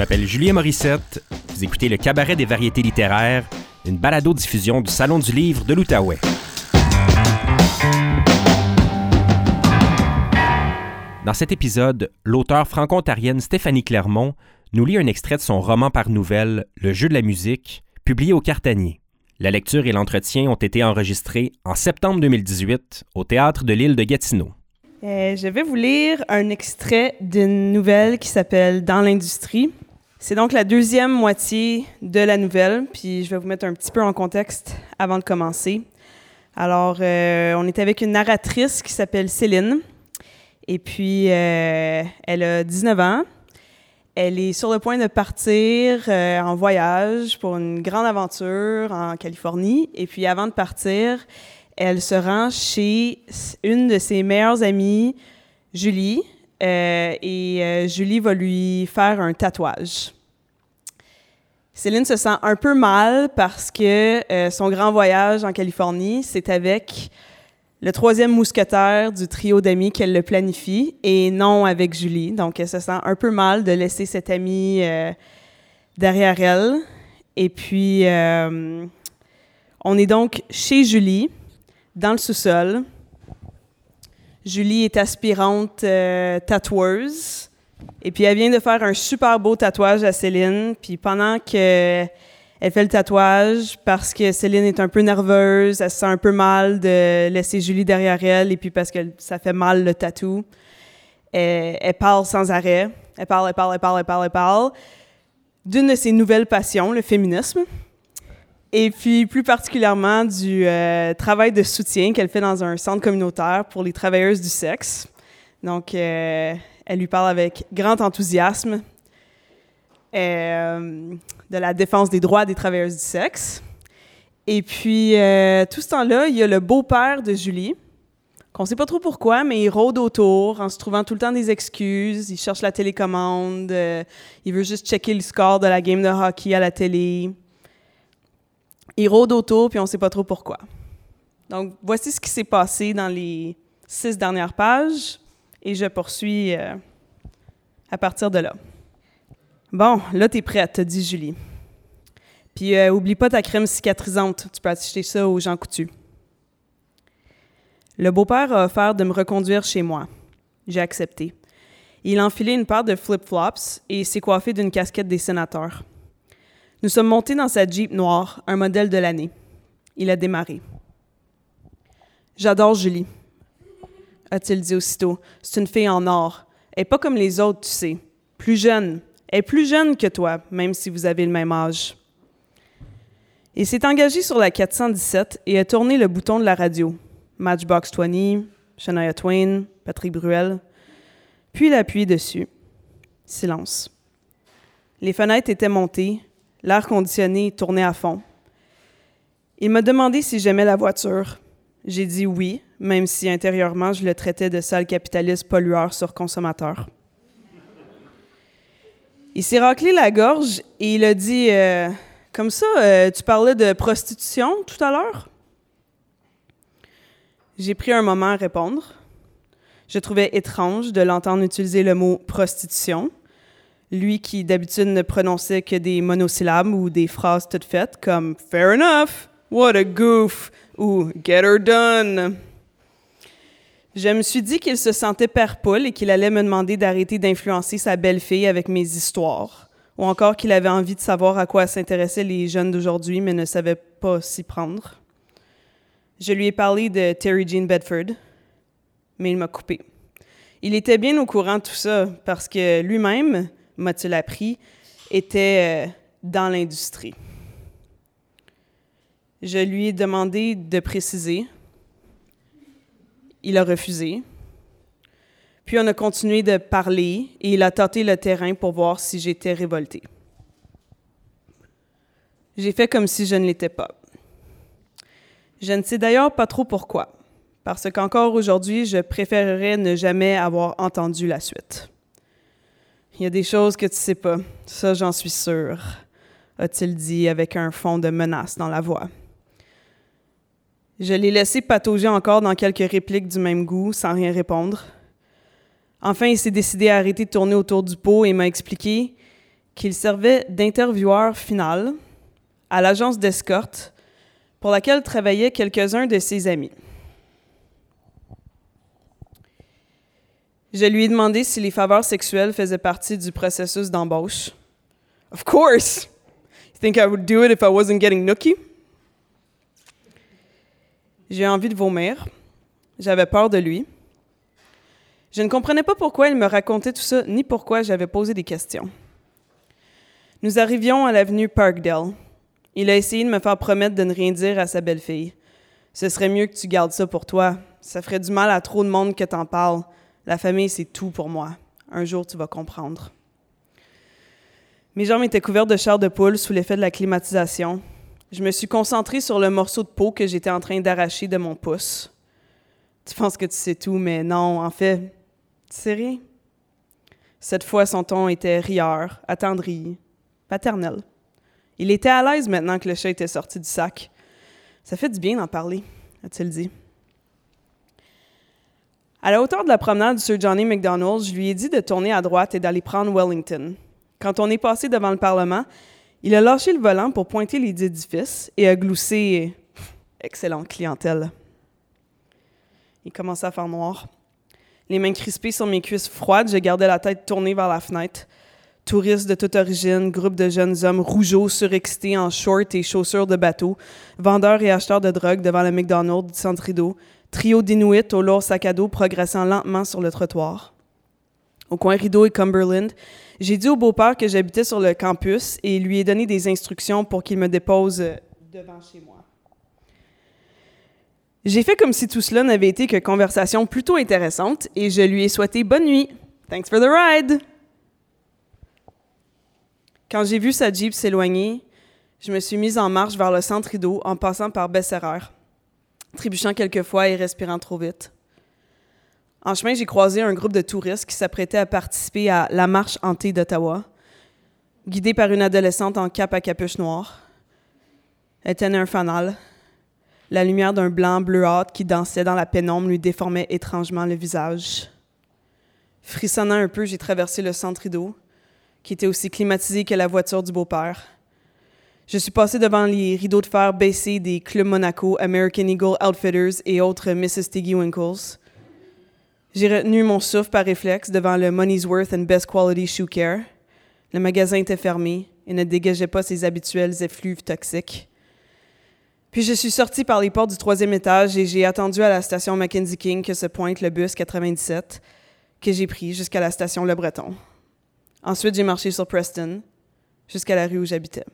m'appelle Julien Morissette. Vous écoutez le Cabaret des variétés littéraires, une balado-diffusion du Salon du livre de l'Outaouais. Dans cet épisode, l'auteure franco-ontarienne Stéphanie Clermont nous lit un extrait de son roman par nouvelle Le jeu de la musique, publié au Cartanier. La lecture et l'entretien ont été enregistrés en septembre 2018 au théâtre de l'île de Gatineau. Euh, je vais vous lire un extrait d'une nouvelle qui s'appelle Dans l'industrie. C'est donc la deuxième moitié de la nouvelle, puis je vais vous mettre un petit peu en contexte avant de commencer. Alors, euh, on est avec une narratrice qui s'appelle Céline, et puis euh, elle a 19 ans. Elle est sur le point de partir en voyage pour une grande aventure en Californie, et puis avant de partir, elle se rend chez une de ses meilleures amies, Julie, euh, et euh, Julie va lui faire un tatouage. Céline se sent un peu mal parce que euh, son grand voyage en Californie, c'est avec le troisième mousquetaire du trio d'amis qu'elle le planifie et non avec Julie. Donc, elle se sent un peu mal de laisser cette amie derrière elle. Et puis, on est donc chez Julie dans le sous-sol. Julie est aspirante euh, tatoueuse. Et puis, elle vient de faire un super beau tatouage à Céline. Puis, pendant qu'elle fait le tatouage, parce que Céline est un peu nerveuse, elle se sent un peu mal de laisser Julie derrière elle, et puis parce que ça fait mal le tatou, elle, elle parle sans arrêt. Elle parle, elle parle, elle parle, elle parle, elle parle. D'une de ses nouvelles passions, le féminisme et puis plus particulièrement du euh, travail de soutien qu'elle fait dans un centre communautaire pour les travailleuses du sexe. Donc, euh, elle lui parle avec grand enthousiasme euh, de la défense des droits des travailleuses du sexe. Et puis, tout ce temps-là, il y a le beau-père de Julie, qu'on ne sait pas trop pourquoi, mais il rôde autour en se trouvant tout le temps des excuses. Il cherche la télécommande, il veut juste checker le score de la game de hockey à la télé. Il rôde autour, puis on ne sait pas trop pourquoi. Donc, voici ce qui s'est passé dans les six dernières pages, et je poursuis euh, à partir de là. Bon, là, tu es prête, dit Julie. Puis, euh, oublie pas ta crème cicatrisante. Tu peux acheter ça aux gens coutus. Le beau-père a offert de me reconduire chez moi. J'ai accepté. Il a enfilé une paire de flip-flops et s'est coiffé d'une casquette des sénateurs. Nous sommes montés dans sa Jeep noire, un modèle de l'année. Il a démarré. J'adore Julie, a-t-il dit aussitôt. C'est une fille en or. Elle n'est pas comme les autres, tu sais. Plus jeune. Elle est plus jeune que toi, même si vous avez le même âge. Il s'est engagé sur la 417 et a tourné le bouton de la radio. Matchbox 20, Shania Twain, Patrick Bruel. Puis il a appuyé dessus. Silence. Les fenêtres étaient montées, L'air conditionné tournait à fond. Il m'a demandé si j'aimais la voiture. J'ai dit oui, même si intérieurement je le traitais de sale capitaliste pollueur sur consommateur. Il s'est raclé la gorge et il a dit euh, Comme ça, euh, tu parlais de prostitution tout à l'heure? J'ai pris un moment à répondre. Je trouvais étrange de l'entendre utiliser le mot prostitution lui qui d'habitude ne prononçait que des monosyllabes ou des phrases toutes faites comme Fair enough, what a goof ou Get her done. Je me suis dit qu'il se sentait père et qu'il allait me demander d'arrêter d'influencer sa belle-fille avec mes histoires, ou encore qu'il avait envie de savoir à quoi s'intéressaient les jeunes d'aujourd'hui mais ne savait pas s'y prendre. Je lui ai parlé de Terry Jean Bedford, mais il m'a coupé. Il était bien au courant de tout ça parce que lui-même, m'a-t-il appris, était euh, dans l'industrie. Je lui ai demandé de préciser. Il a refusé. Puis on a continué de parler et il a tâté le terrain pour voir si j'étais révoltée. J'ai fait comme si je ne l'étais pas. Je ne sais d'ailleurs pas trop pourquoi, parce qu'encore aujourd'hui, je préférerais ne jamais avoir entendu la suite. Il y a des choses que tu sais pas, ça j'en suis sûr, a-t-il dit avec un fond de menace dans la voix. Je l'ai laissé patauger encore dans quelques répliques du même goût, sans rien répondre. Enfin, il s'est décidé à arrêter de tourner autour du pot et m'a expliqué qu'il servait d'intervieweur final à l'agence d'escorte pour laquelle travaillaient quelques-uns de ses amis. Je lui ai demandé si les faveurs sexuelles faisaient partie du processus d'embauche. Of course! You think I would do it if I wasn't getting nookie? J'ai envie de vomir. J'avais peur de lui. Je ne comprenais pas pourquoi il me racontait tout ça, ni pourquoi j'avais posé des questions. Nous arrivions à l'avenue Parkdale. Il a essayé de me faire promettre de ne rien dire à sa belle-fille. Ce serait mieux que tu gardes ça pour toi. Ça ferait du mal à trop de monde que t'en parles. La famille, c'est tout pour moi. Un jour, tu vas comprendre. Mes jambes étaient couvertes de chair de poule sous l'effet de la climatisation. Je me suis concentrée sur le morceau de peau que j'étais en train d'arracher de mon pouce. Tu penses que tu sais tout, mais non, en fait, tu sais rien. Cette fois, son ton était rieur, attendri, paternel. Il était à l'aise maintenant que le chat était sorti du sac. Ça fait du bien d'en parler, a-t-il dit. À la hauteur de la promenade du Sir Johnny McDonald, je lui ai dit de tourner à droite et d'aller prendre Wellington. Quand on est passé devant le Parlement, il a lâché le volant pour pointer les édifices et a gloussé Excellente clientèle. Il commençait à faire noir. Les mains crispées sur mes cuisses froides, je gardais la tête tournée vers la fenêtre. Touristes de toute origine, groupe de jeunes hommes rougeaux surexcités en shorts et chaussures de bateau, vendeurs et acheteurs de drogue devant le McDonald's du rideau, trio d'Inuits au lourd sac à dos progressant lentement sur le trottoir. Au coin Rideau et Cumberland, j'ai dit au beau-père que j'habitais sur le campus et lui ai donné des instructions pour qu'il me dépose devant chez moi. J'ai fait comme si tout cela n'avait été que conversation plutôt intéressante et je lui ai souhaité bonne nuit. Thanks for the ride! Quand j'ai vu sa Jeep s'éloigner, je me suis mise en marche vers le centre rideau en passant par Besserer trébuchant quelquefois et respirant trop vite. En chemin, j'ai croisé un groupe de touristes qui s'apprêtaient à participer à la marche hantée d'Ottawa, guidée par une adolescente en cape à capuche noire. Elle tenait un fanal. La lumière d'un blanc bleuâtre qui dansait dans la pénombre lui déformait étrangement le visage. Frissonnant un peu, j'ai traversé le centre rideau, qui était aussi climatisé que la voiture du beau-père. Je suis passé devant les rideaux de fer baissés des clubs Monaco, American Eagle Outfitters et autres Mrs. Tiggy Winkles. J'ai retenu mon souffle par réflexe devant le Money's Worth and Best Quality Shoe Care. Le magasin était fermé et ne dégageait pas ses habituels effluves toxiques. Puis je suis sorti par les portes du troisième étage et j'ai attendu à la station Mackenzie King que se pointe le bus 97 que j'ai pris jusqu'à la station Le Breton. Ensuite, j'ai marché sur Preston jusqu'à la rue où j'habitais.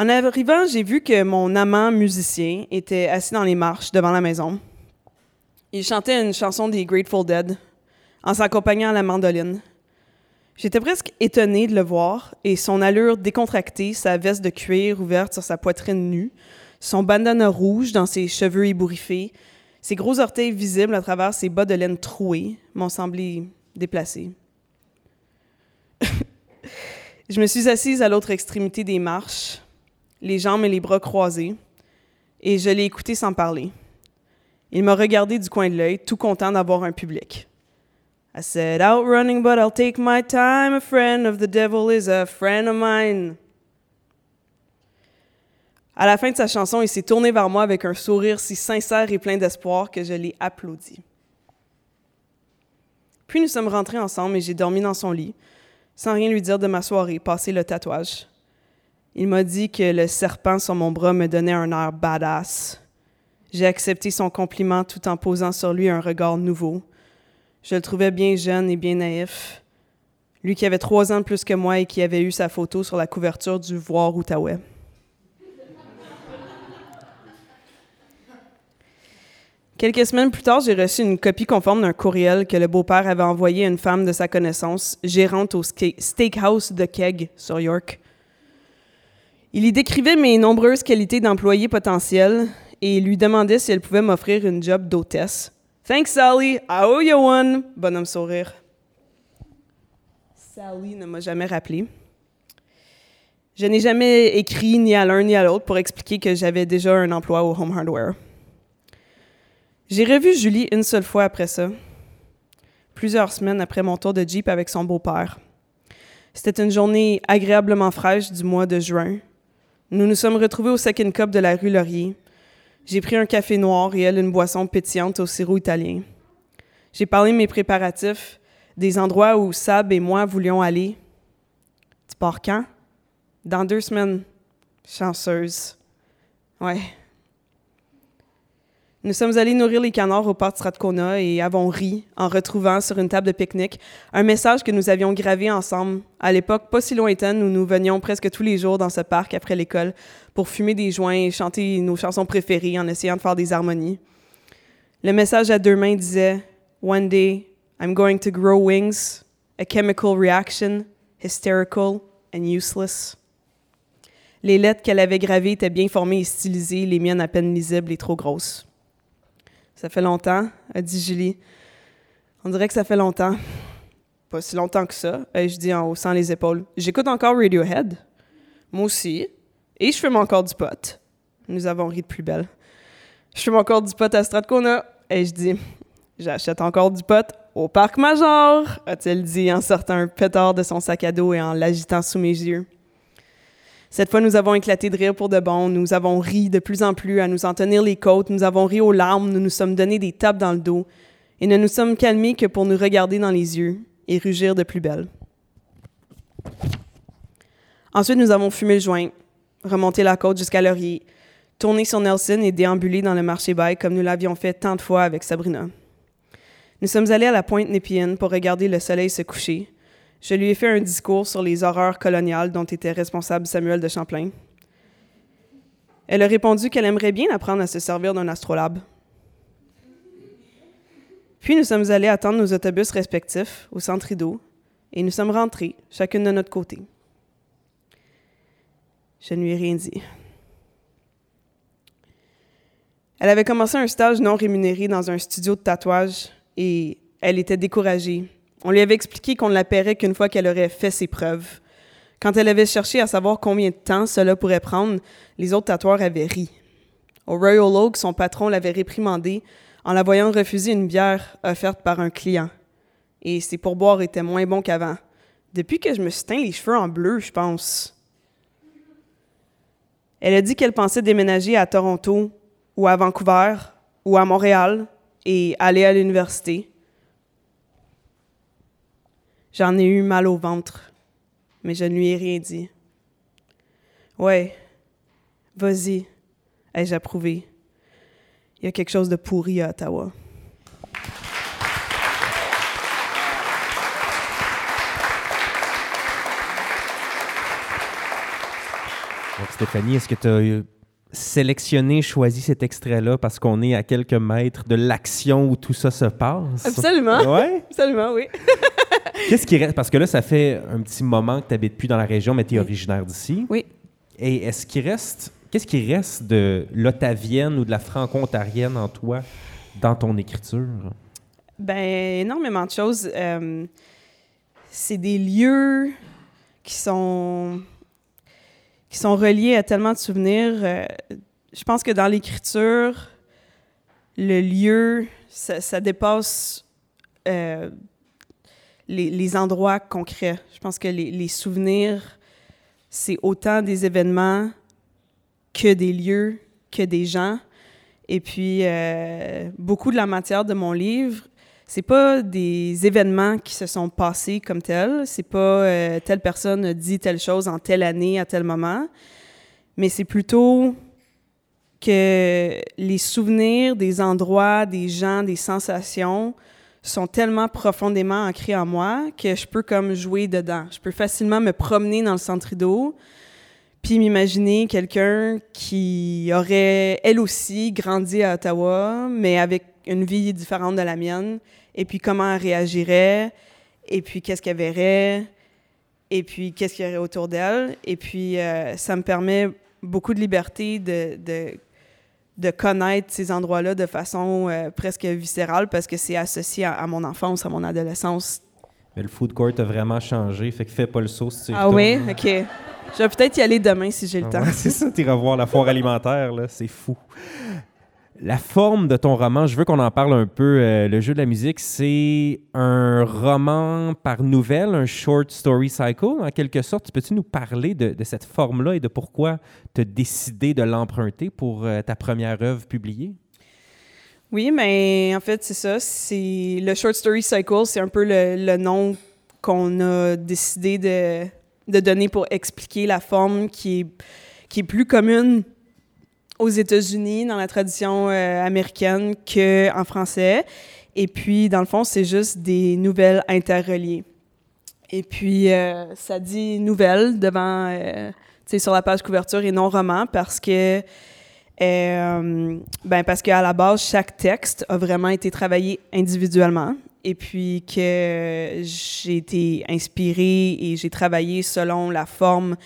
En arrivant, j'ai vu que mon amant musicien était assis dans les marches devant la maison. Il chantait une chanson des Grateful Dead en s'accompagnant à la mandoline. J'étais presque étonnée de le voir et son allure décontractée, sa veste de cuir ouverte sur sa poitrine nue, son bandana rouge dans ses cheveux ébouriffés, ses gros orteils visibles à travers ses bas de laine troués m'ont semblé déplacés. Je me suis assise à l'autre extrémité des marches, les jambes et les bras croisés, et je l'ai écouté sans parler. Il m'a regardé du coin de l'œil, tout content d'avoir un public. I said, Out running, but I'll take my time. A friend of the devil is a friend of mine. À la fin de sa chanson, il s'est tourné vers moi avec un sourire si sincère et plein d'espoir que je l'ai applaudi. Puis nous sommes rentrés ensemble et j'ai dormi dans son lit, sans rien lui dire de ma soirée, passé le tatouage. Il m'a dit que le serpent sur mon bras me donnait un air badass. J'ai accepté son compliment tout en posant sur lui un regard nouveau. Je le trouvais bien jeune et bien naïf. Lui qui avait trois ans de plus que moi et qui avait eu sa photo sur la couverture du Voir Outaouais. Quelques semaines plus tard, j'ai reçu une copie conforme d'un courriel que le beau-père avait envoyé à une femme de sa connaissance, gérante au steakhouse de Keg sur York. Il y décrivait mes nombreuses qualités d'employé potentiel et lui demandait si elle pouvait m'offrir une job d'hôtesse. Thanks, Sally. I owe you one. Bonhomme sourire. Sally ne m'a jamais rappelé. Je n'ai jamais écrit ni à l'un ni à l'autre pour expliquer que j'avais déjà un emploi au Home Hardware. J'ai revu Julie une seule fois après ça, plusieurs semaines après mon tour de Jeep avec son beau-père. C'était une journée agréablement fraîche du mois de juin. Nous nous sommes retrouvés au Second Cup de la rue Laurier. J'ai pris un café noir et elle une boisson pétillante au sirop italien. J'ai parlé de mes préparatifs, des endroits où Sab et moi voulions aller. Tu pars quand? Dans deux semaines. Chanceuse. Ouais. Nous sommes allés nourrir les canards au parc Strathcona et avons ri en retrouvant sur une table de pique-nique un message que nous avions gravé ensemble à l'époque pas si lointaine où nous venions presque tous les jours dans ce parc après l'école pour fumer des joints et chanter nos chansons préférées en essayant de faire des harmonies. Le message à deux mains disait One day, I'm going to grow wings, a chemical reaction, hysterical and useless. Les lettres qu'elle avait gravées étaient bien formées et stylisées, les miennes à peine lisibles et trop grosses. Ça fait longtemps, a dit Julie. On dirait que ça fait longtemps. Pas si longtemps que ça, ai-je dit en haussant les épaules. J'écoute encore Radiohead. Moi aussi. Et je fume encore du pot. Nous avons ri de plus belle. Je fume encore du pot à Stratcona. Ai-je dit. J'achète encore du pot au parc Major, a-t-elle dit en sortant un pétard de son sac à dos et en l'agitant sous mes yeux. Cette fois, nous avons éclaté de rire pour de bon. Nous avons ri de plus en plus à nous en tenir les côtes. Nous avons ri aux larmes. Nous nous sommes donné des tapes dans le dos. Et ne nous sommes calmés que pour nous regarder dans les yeux et rugir de plus belle. Ensuite, nous avons fumé le joint, remonté la côte jusqu'à Laurier, tourné sur Nelson et déambulé dans le marché bail comme nous l'avions fait tant de fois avec Sabrina. Nous sommes allés à la pointe Népienne pour regarder le soleil se coucher, je lui ai fait un discours sur les horreurs coloniales dont était responsable Samuel de Champlain. Elle a répondu qu'elle aimerait bien apprendre à se servir d'un astrolabe. Puis nous sommes allés attendre nos autobus respectifs au centre Rideau et nous sommes rentrés, chacune de notre côté. Je ne lui ai rien dit. Elle avait commencé un stage non rémunéré dans un studio de tatouage et elle était découragée on lui avait expliqué qu'on ne la paierait qu'une fois qu'elle aurait fait ses preuves. Quand elle avait cherché à savoir combien de temps cela pourrait prendre, les autres tatoueurs avaient ri. Au Royal Oak, son patron l'avait réprimandé en la voyant refuser une bière offerte par un client. Et ses pourboires étaient moins bons qu'avant. Depuis que je me suis les cheveux en bleu, je pense. Elle a dit qu'elle pensait déménager à Toronto ou à Vancouver ou à Montréal et aller à l'université. J'en ai eu mal au ventre, mais je ne lui ai rien dit. Ouais, vas-y, ai-je approuvé. Il y a quelque chose de pourri à Ottawa. Stéphanie, est-ce que tu as sélectionné, choisi cet extrait-là parce qu'on est à quelques mètres de l'action où tout ça se passe? Absolument. Ouais? Absolument, oui. Qu'est-ce qui reste? Parce que là, ça fait un petit moment que tu n'habites plus dans la région, mais tu es originaire d'ici. Oui. Et est-ce qu'il reste. Qu'est-ce qui reste de l'ottavienne ou de la franco-ontarienne en toi dans ton écriture? Ben énormément de choses. Euh, c'est des lieux qui sont qui sont reliés à tellement de souvenirs. Euh, je pense que dans l'écriture, le lieu, ça, dépasse euh, les, endroits concrets. Je pense que les, souvenirs, c'est autant des événements que des lieux, que des gens. Et puis, euh, beaucoup de la matière de mon livre, c'est pas des événements qui se sont passés comme tels. C'est pas euh, telle personne a dit telle chose en telle année à tel moment. Mais c'est plutôt que les souvenirs des endroits, des gens, des sensations sont tellement profondément ancrés en moi que je peux comme jouer dedans. Je peux facilement me promener dans le centre rideau puis m'imaginer quelqu'un qui aurait, elle aussi, grandi à Ottawa, mais avec une vie différente de la mienne, et puis comment elle réagirait, et puis qu'est-ce qu'elle verrait, et puis qu'est-ce qu'il y aurait autour d'elle. Et puis, euh, ça me permet beaucoup de liberté de connaître ces endroits-là de façon euh, presque viscérale parce que c'est associé à, mon enfance, à mon adolescence. Mais le food court a vraiment changé, fait que fais pas le saut si tu Ah oui? OK. Je vais peut-être y aller demain si j'ai le ah temps. c'est ça, tu iras voir la foire alimentaire, là, c'est fou. La forme de ton roman, je veux qu'on en parle un peu. Euh, le jeu de la musique, c'est un roman par nouvelle, un short story cycle, en quelque sorte. Peux-tu nous parler de, cette forme-là et de pourquoi tu as décidé de l'emprunter pour euh, ta première œuvre publiée? Oui, mais en fait, c'est ça. Le short story cycle, c'est un peu le, nom qu'on a décidé de, de, donner pour expliquer la forme qui est, qui est plus commune aux États-Unis, dans la tradition euh, américaine, qu'en français. Et puis, dans le fond, c'est juste des nouvelles interreliées. Et puis, euh, ça dit nouvelles devant, euh, tu sais, sur la page couverture et non roman parce que, ben, parce qu'à la base, chaque texte a vraiment été travaillé individuellement. Et puis que j'ai été inspirée et j'ai travaillé selon la forme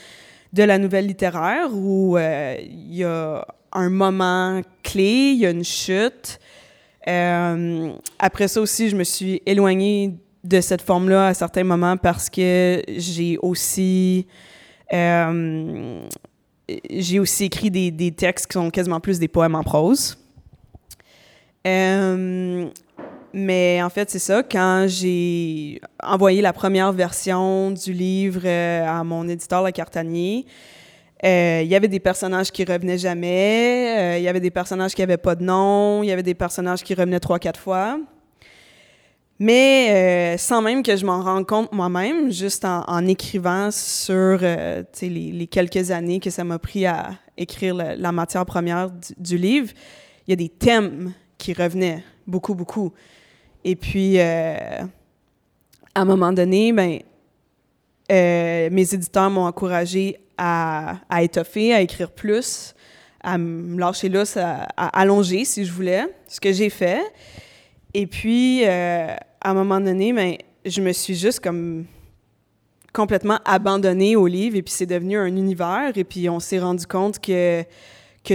de la nouvelle littéraire où il y a un moment clé, il y a une chute. Euh, après ça aussi, je me suis éloignée de cette forme-là à certains moments parce que j'ai aussi euh, aussi écrit des, des, textes qui sont quasiment plus des poèmes en prose. Euh, mais en fait, c'est ça. Quand j'ai envoyé la première version du livre à mon éditeur, Le Cartanier, euh, il y avait des personnages qui revenaient jamais, euh, il y avait des personnages qui n'avaient pas de nom, il y avait des personnages qui revenaient trois, quatre fois. Mais euh, sans même que je m'en rende compte moi-même, juste en, écrivant sur les, quelques années que ça m'a pris à écrire la matière première du, livre, il y a des thèmes qui revenaient beaucoup, beaucoup. Et puis, à un moment donné, ben, mes éditeurs m'ont encouragé à, étoffer, à écrire plus, à me lâcher là, à, allonger si je voulais, ce que j'ai fait. Et puis, euh, à un moment donné, ben, je me suis juste comme complètement abandonnée au livre et puis c'est devenu un univers et puis on s'est rendu compte que, que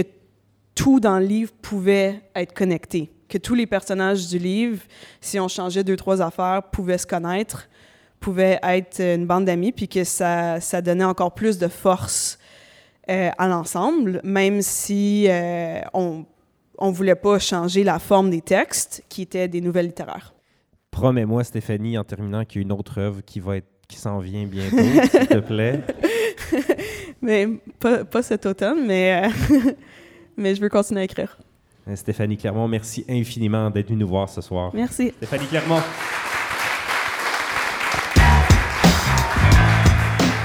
tout dans le livre pouvait être connecté, que tous les personnages du livre, si on changeait deux, trois affaires, pouvaient se connaître pouvait être une bande d'amis, puis que ça, ça donnait encore plus de force euh, à l'ensemble, même si euh, on ne voulait pas changer la forme des textes, qui étaient des nouvelles littéraires. Promets-moi, Stéphanie, en terminant, qu'il y a une autre œuvre qui va être qui s'en vient bientôt, s'il te plaît. mais pas, pas, cet automne, mais, euh, mais je veux continuer à écrire. Stéphanie Clermont, merci infiniment d'être venue nous voir ce soir. Merci. Stéphanie Clermont.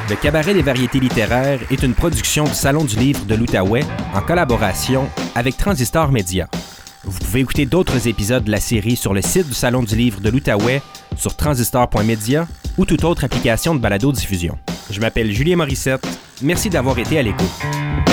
Le Cabaret des variétés littéraires est une production du Salon du livre de l'Outaouais en collaboration avec Transistor Média. Vous pouvez écouter d'autres épisodes de la série sur le site du Salon du livre de l'Outaouais, sur transistor.media ou toute autre application de balado-diffusion. Je m'appelle Julien Morissette. Merci d'avoir été à l'écoute.